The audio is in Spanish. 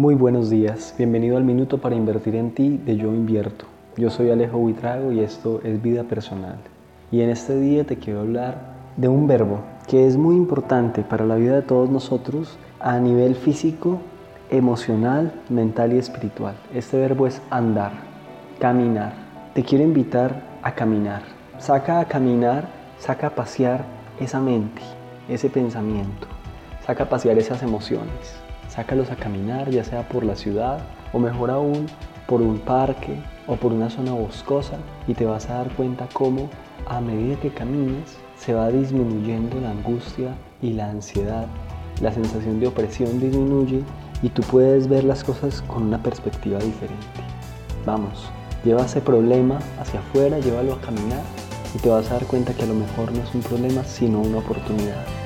Muy buenos días, bienvenido al Minuto para Invertir en Ti de Yo Invierto. Yo soy Alejo Buitrago y esto es Vida Personal. Y en este día te quiero hablar de un verbo que es muy importante para la vida de todos nosotros a nivel físico, emocional, mental y espiritual. Este verbo es andar, caminar. Te quiero invitar a caminar. Saca a caminar, saca a pasear esa mente, ese pensamiento. Saca a pasear esas emociones sácalos a caminar, ya sea por la ciudad o mejor aún por un parque o por una zona boscosa y te vas a dar cuenta cómo a medida que camines se va disminuyendo la angustia y la ansiedad, la sensación de opresión disminuye y tú puedes ver las cosas con una perspectiva diferente. Vamos, lleva ese problema hacia afuera, llévalo a caminar y te vas a dar cuenta que a lo mejor no es un problema sino una oportunidad.